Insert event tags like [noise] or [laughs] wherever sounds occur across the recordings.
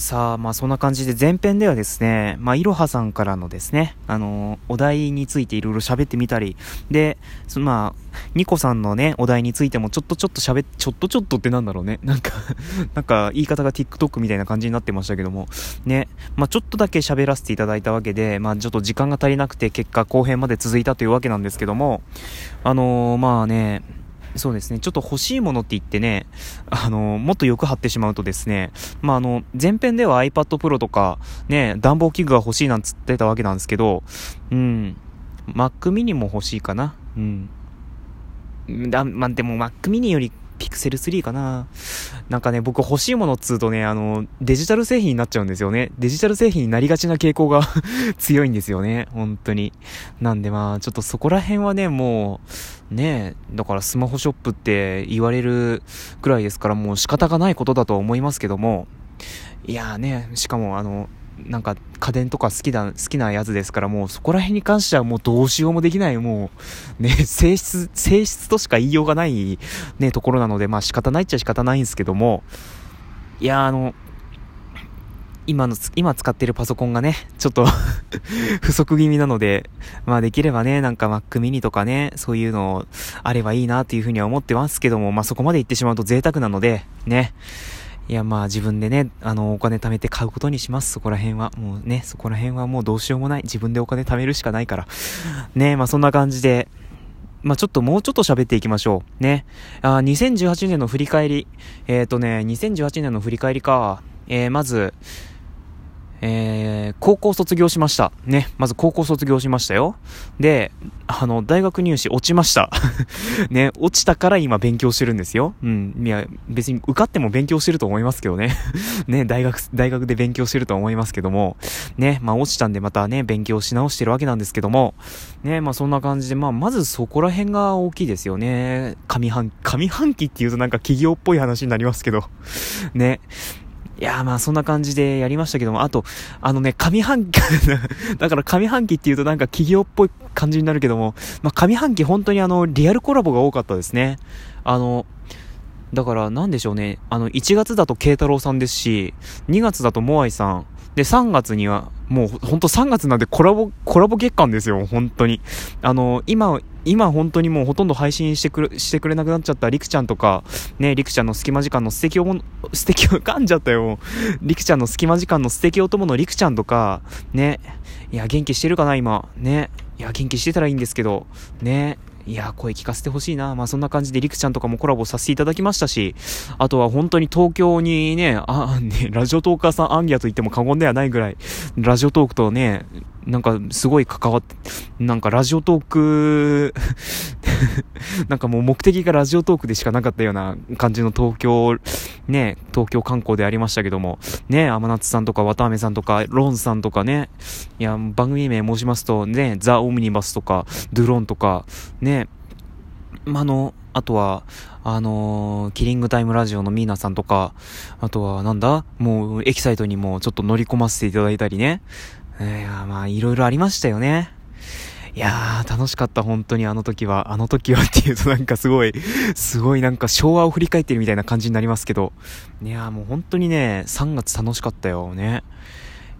さあ、まあそんな感じで前編ではですね、まあいろはさんからのですね、あのお題についていろいろ喋ってみたり、で、そまあ、ニコさんのね、お題についてもちょっとちょっと喋っ、ちょっとちょっとってなんだろうね。[laughs] なんかなんか言い方が TikTok みたいな感じになってましたけども、ね、まあちょっとだけ喋らせていただいたわけで、まあちょっと時間が足りなくて結果後編まで続いたというわけなんですけども、あのー、まあね、そうですね。ちょっと欲しいものって言ってね、あの、もっと欲張ってしまうとですね、まあ、あの、前編では iPad Pro とか、ね、暖房器具が欲しいなんつってたわけなんですけど、うん、Mac mini も欲しいかな。うん。だ、まあ、でも Mac mini よりピクセル3かな。なんかね、僕欲しいものっつうとね、あの、デジタル製品になっちゃうんですよね。デジタル製品になりがちな傾向が [laughs] 強いんですよね。本当に。なんでまあ、ちょっとそこら辺はね、もう、ねだからスマホショップって言われるくらいですから、もう仕方がないことだと思いますけども、いやーね、しかもあの、なんか家電とか好きだ、好きなやつですから、もうそこら辺に関してはもうどうしようもできない、もう、ね、[laughs] 性質、性質としか言いようがない、ね、ところなので、まあ仕方ないっちゃ仕方ないんですけども、いや、あの、今の、今使ってるパソコンがね、ちょっと [laughs] 不足気味なので、まあできればね、なんか Mac mini とかね、そういうのあればいいなっていうふうには思ってますけども、まあそこまで行ってしまうと贅沢なので、ね、いや、まあ自分でね、あの、お金貯めて買うことにします、そこら辺は。もうね、そこら辺はもうどうしようもない。自分でお金貯めるしかないから。ね、まあそんな感じで、まあちょっともうちょっと喋っていきましょう。ね。あ、2018年の振り返り。えっ、ー、とね、2018年の振り返りか。えー、まず、えー、高校卒業しました。ね。まず高校卒業しましたよ。で、あの、大学入試落ちました。[laughs] ね、落ちたから今勉強してるんですよ。うん。いや、別に受かっても勉強してると思いますけどね。[laughs] ね、大学、大学で勉強してると思いますけども。ね、まあ落ちたんでまたね、勉強し直してるわけなんですけども。ね、まあそんな感じで、まあまずそこら辺が大きいですよね。上半、上半期って言うとなんか企業っぽい話になりますけど。[laughs] ね。いやまあそんな感じでやりましたけども、あと、あのね、上半期 [laughs] だから上半期っていうとなんか企業っぽい感じになるけども、まあ上半期本当にあの、リアルコラボが多かったですね。あの、だからなんでしょうね、あの、1月だと慶太郎さんですし、2月だとモアイさん、で、3月には、もうほんと3月なんでコラボ、コラボ月間ですよ、本当に。あの、今、今本当にもうほとんど配信してくれ、してくれなくなっちゃったりくちゃんとか、ね、りくちゃんの隙間時間の素敵おも、[laughs] 素敵を噛んじゃったよ。りくちゃんの隙間時間の素敵お供のりくちゃんとか、ね、いや、元気してるかな、今。ね。いや、元気してたらいいんですけど、ね。いや、声聞かせてほしいな。まあそんな感じでりくちゃんとかもコラボさせていただきましたし、あとは本当に東京にね、あ、ね、ラジオトーカーさんアンギャと言っても過言ではないぐらい、ラジオトークとね、なんかすごい関わって、なんかラジオトーク [laughs] なんかもう目的がラジオトークでしかなかったような感じの東京、ね、東京観光でありましたけども、ね、天夏さんとか渡辺さんとか、ロンさんとかね、いや、番組名申しますと、ね、ザ・オムニバスとか、ドゥロンとか、ね、まあの、あとは、あのー、キリングタイムラジオのミーナさんとか、あとは、なんだ？もう、エキサイトにもちょっと乗り込ませていただいたりね。いや、まあ、いろいろありましたよね。いやー、楽しかった、本当にあの時は。あの時はっていうとなんかすごい、すごいなんか昭和を振り返ってるみたいな感じになりますけど。いやーもう本当にね、3月楽しかったよね。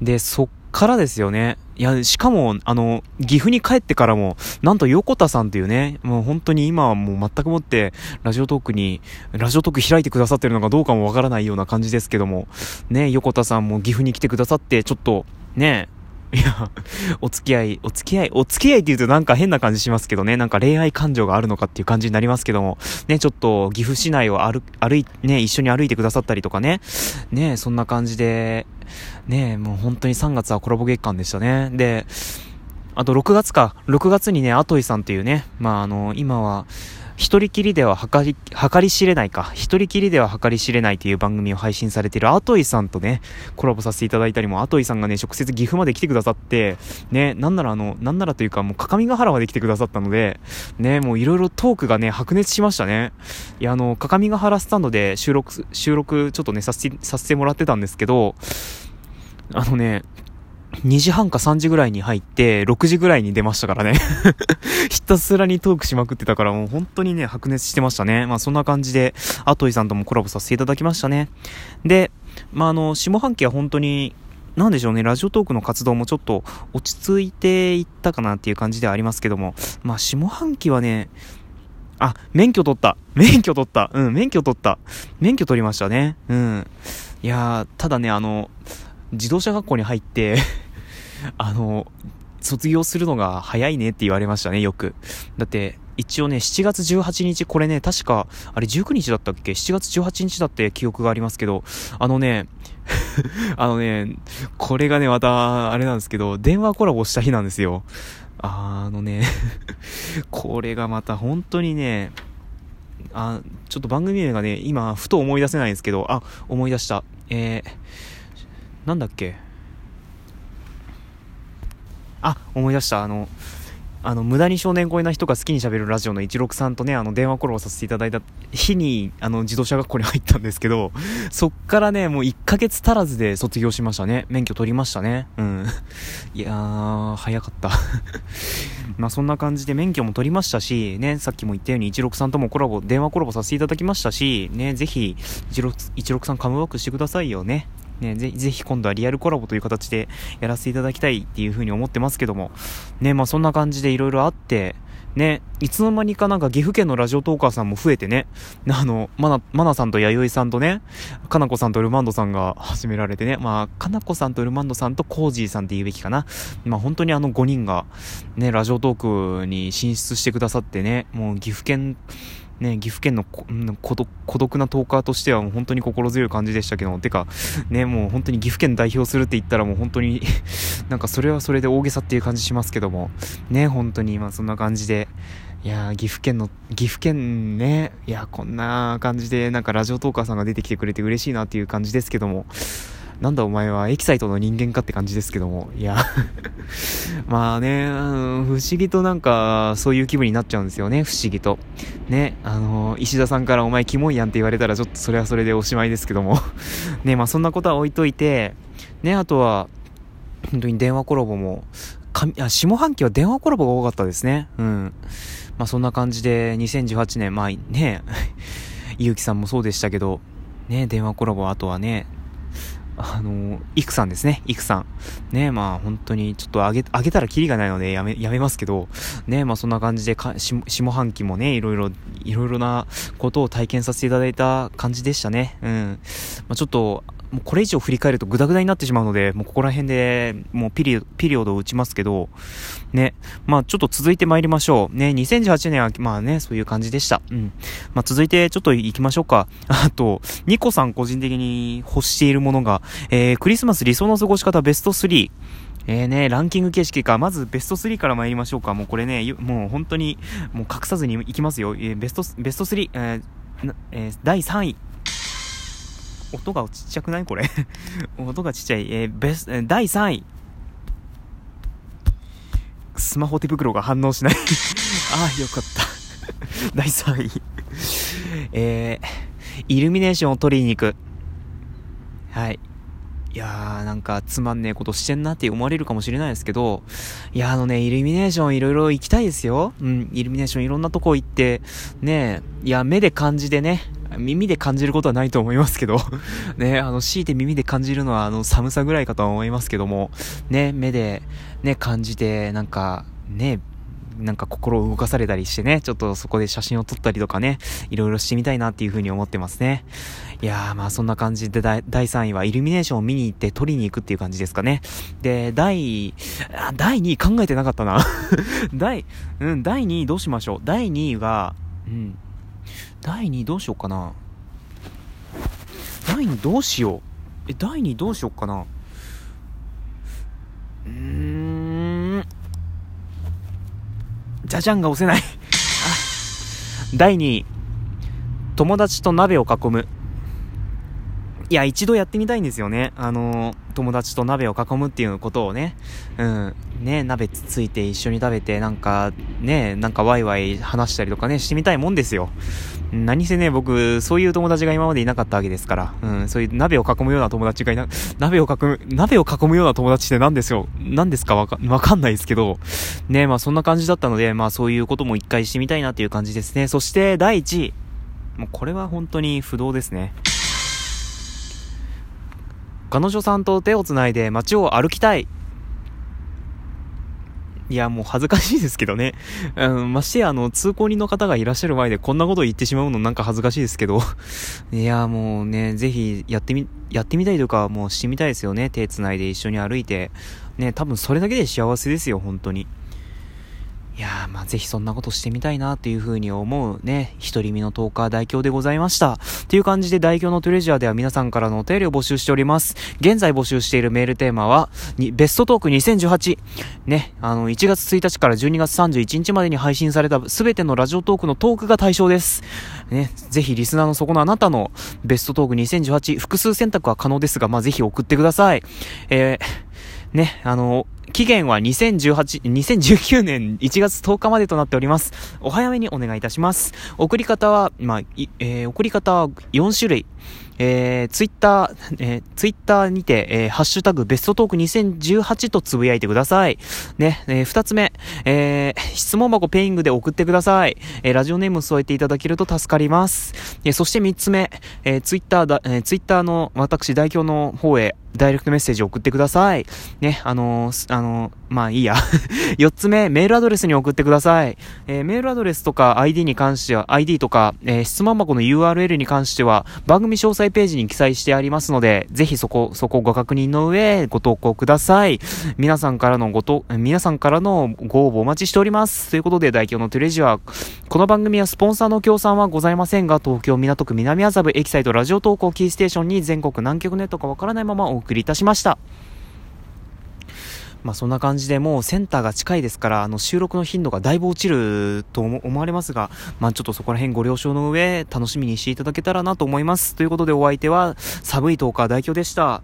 で、そっからですよね。いや、しかも、あの、岐阜に帰ってからも、なんと横田さんっていうね、もう本当に今はもう全くもって、ラジオトークに、ラジオトーク開いてくださってるのかどうかもわからないような感じですけども、ね、横田さんも岐阜に来てくださって、ちょっと、ね、いや、お付き合い、お付き合い、お付き合いって言うとなんか変な感じしますけどね、なんか恋愛感情があるのかっていう感じになりますけども、ね、ちょっと岐阜市内を歩、歩い、ね、一緒に歩いてくださったりとかね、ね、そんな感じで、ね、もう本当に3月はコラボ月間でしたね。で、あと6月か、6月にね、アトイさんっていうね、まああの、今は、一人きりでは計り、り知れないか。一人きりでは計り知れないという番組を配信されているアトイさんとね、コラボさせていただいたりも、アトイさんがね、直接岐阜まで来てくださって、ね、なんならあの、なんならというかもう、各務原まで来てくださったので、ね、もういろいろトークがね、白熱しましたね。いや、あの、各務原スタンドで収録、収録ちょっとね、させて、させてもらってたんですけど、あのね、2時半か3時ぐらいに入って、6時ぐらいに出ましたからね [laughs] ひたすらにトークしまくってたからもう本当にね、白熱してましたね。まあそんな感じで、アトイさんともコラボさせていただきましたね。で、まあ、あの、下半期は本当に、なんでしょうね、ラジオトークの活動もちょっと落ち着いていったかなっていう感じではありますけども、まあ、下半期はね、あ、免許取った。免許取った。うん、免許取った。免許取りましたね。うん。いやー、ただね、あの、自動車学校に入ってあの、卒業するのが早いねって言われましたね、よく。だって、一応ね、7月18日、これね、確か、あれ19日だったっけ ?7 月18日だって記憶がありますけど、あのね、[laughs] あのね、これがね、また、あれなんですけど、電話コラボした日なんですよ。あのね [laughs] これがまた本当にね、あ、ちょっと番組名がね、今、ふと思い出せないんですけど、あ、思い出した。えー、なんだっけ？あ、思い出した。あの、あの、無駄に少年超えな人が好きに喋るラジオの16さんとね、あの、電話コラボさせていただいた日に、あの、自動車学校に入ったんですけど、[laughs] そっからね、もう1ヶ月足らずで卒業しましたね。免許取りましたね。うん。いやー、早かった [laughs] まあそんな感じで免許も取りましたし、ね、さっきも言ったように16さんともコラボ、電話コラボさせていただきましたし、ね、ぜひ、16さんカムバックしてくださいよね。ね、ぜぜひ今度はリアルコラボという形でやらせていただきたいっていう風に思ってますけども、ね、まあそんな感じで色々あって、ね、いつの間にかなんか岐阜県のラジオトーカーさんも増えてね、[laughs] あの、まな、まなさんと弥生さんとね、かなこさんとルマンドさんが始められてね、まあ、かなこさんとルマンドさんとコージーさんって言うべきかな。まあ本当にあの5人がね、ラジオトークに進出してくださってね、もう岐阜県、ね、岐阜県の孤独なトーカーとしてはもう本当に心強い感じでしたけど、てか、ね、もう本当に岐阜県代表するって言ったらもう本当に [laughs] なんかそれはそれで大げさっていう感じしますけども、ね、本当に今そんな感じで、いや岐阜県の、岐阜県ね、いや、こんな感じでなんかラジオトーカーさんが出てきてくれて嬉しいなっていう感じですけども、なんだお前はエキサイトの人間かって感じですけども、いや。[laughs] まあね、不思議となんか、そういう気分になっちゃうんですよね、不思議と。ね、あの、石田さんからお前キモいやんって言われたらちょっとそれはそれでおしまいですけども。[laughs] ね、まあそんなことは置いといて、ね、あとは、本当に電話コラボも、かあ下半期は電話コラボが多かったですね。うん。まあそんな感じで、2018年、まあね、ゆうきさんもそうでしたけど、ね、電話コラボ、あとはね、あの、イクさんですね、イクさん。ね、まあ本当にちょっとあげ、あげたらキリがないのでやめ、やめますけど、ね、まあそんな感じでか、し下半期もね、いろいろ、いろいろなことを体験させていただいた感じでしたね。うん。まあちょっと、もうこれ以上振り返るとグダグダになってしまうので、もうここら辺でもうピリピリオドを打ちますけど、ね、まあちょっと続いて参りましょう。ね、2018年はまあね、そういう感じでした。うん。まあ続いてちょっと行きましょうか。[laughs] あと、ニコさん個人的に欲しているものが、えー、クリスマス理想の過ごし方ベスト3。えーね、ランキング形式か。まずベスト3から参りましょうか。もうこれね、もう本当に、もう隠さずにいきますよ。えー、ベスト、ベスト3、えーえー、第3位。音がちっちゃくない？これ [laughs] 音がちっちゃい。えー、ベス、第3位。スマホ手袋が反応しない [laughs] ああ、よかった [laughs] 第3位えー、イルミネーションを取りに行く。はい。いやー、なんかつまんねえことしてんなって思われるかもしれないですけど、いや、あのね、イルミネーションいろいろ行きたいですよ。うん、イルミネーションいろんなとこ行って、ねいや、目で感じでね、耳で感じることはないと思いますけど [laughs] ね、あの、強いて耳で感じるのは、あの、寒さぐらいかとは思いますけども、ね、目で、ね、感じて、なんか、ね、なんか心を動かされたりしてね、ちょっとそこで写真を撮ったりとかね、いろいろしてみたいなっていうふうに思ってますね。いやーまあそんな感じで第3位はイルミネーションを見に行って撮りに行くっていう感じですかね。で、第、第2位考えてなかったな [laughs] 第、うん、第2位どうしましょう。第2位が、うん、第2位どうしようかな。第2位どうしよう。え、第2位どうしようかな。うーん。じゃじゃんが押せない [laughs] 第2位。友達と鍋を囲む。いや、一度やってみたいんですよね。あのー、友達と鍋を囲むっていうことをね。うん。ね、鍋つついて一緒に食べて、なんか、ね、なんかワイワイ話したりとかね、してみたいもんですよ。何せね、僕、そういう友達が今までいなかったわけですから、うん、そういう鍋を囲むような友達がいな、鍋を囲む、鍋を囲むような友達って何ですよ、何ですか？わか、わかんないですけど、ね、まあそんな感じだったので、まあそういうことも一回してみたいなっていう感じですね。そして第1位。もうこれは本当に不動ですね。[laughs] 彼女さんと手をつないで街を歩きたい。いや、もう恥ずかしいですけどね。[laughs] うん、ましてや、あの、通行人の方がいらっしゃる前でこんなこと言ってしまうのなんか恥ずかしいですけど。[laughs] いや、もうね、ぜひやってみ、やってみたいとか、もうしてみたいですよね。手繋いで一緒に歩いて。ね、多分それだけで幸せですよ、本当に。いやー、まあ、ぜひそんなことしてみたいなっていう風に思うね、一人身のトーカー代表でございました。っていう感じで代表のトレジャーでは皆さんからのお便りを募集しております。現在募集しているメールテーマは、にベストトーク2018。ね、あの、1月1日から12月31日までに配信された全てのラジオトークのトークが対象です。ね、ぜひリスナーのそこのあなたのベストトーク2018、複数選択は可能ですが、まあ、ぜひ送ってください。えー、ね、あの、期限は2018、2019年1月10日までとなっております。お早めにお願いいたします。送り方は、まあ、えー、送り方は4種類。えー、ツイッター、えー、ツイッターにて、えー、ハッシュタグベストトーク2018とつぶやいてください。ね、えー、二つ目、えー、質問箱ペイングで送ってください。えー、ラジオネーム添えていただけると助かります。えー、そして三つ目、えー、ツイッターだ、えー、ツイッターの私代表の方へ、ダイレクトメッセージを送ってください。ね、あのー、あの、まあいいや。[laughs] 四つ目、メールアドレスに送ってください。えー、メールアドレスとか ID に関しては、ID とか、えー、質問箱の URL に関しては、番組詳細ページに記載してありますので、ぜひそこ、そこご確認の上、ご投稿ください。皆さんからのごと、皆さんからのご応募お待ちしております。ということで、代表のテレジは、この番組はスポンサーの協賛はございませんが、東京港区南麻布エキサイトラジオ投稿キーステーションに全国南極ネットかわからないままお送りいたしました。まあそんな感じでもうセンターが近いですから、あの収録の頻度がだいぶ落ちると思われますが、まあちょっとそこら辺ご了承の上、楽しみにしていただけたらなと思います。ということでお相手は、寒い10日代表でした。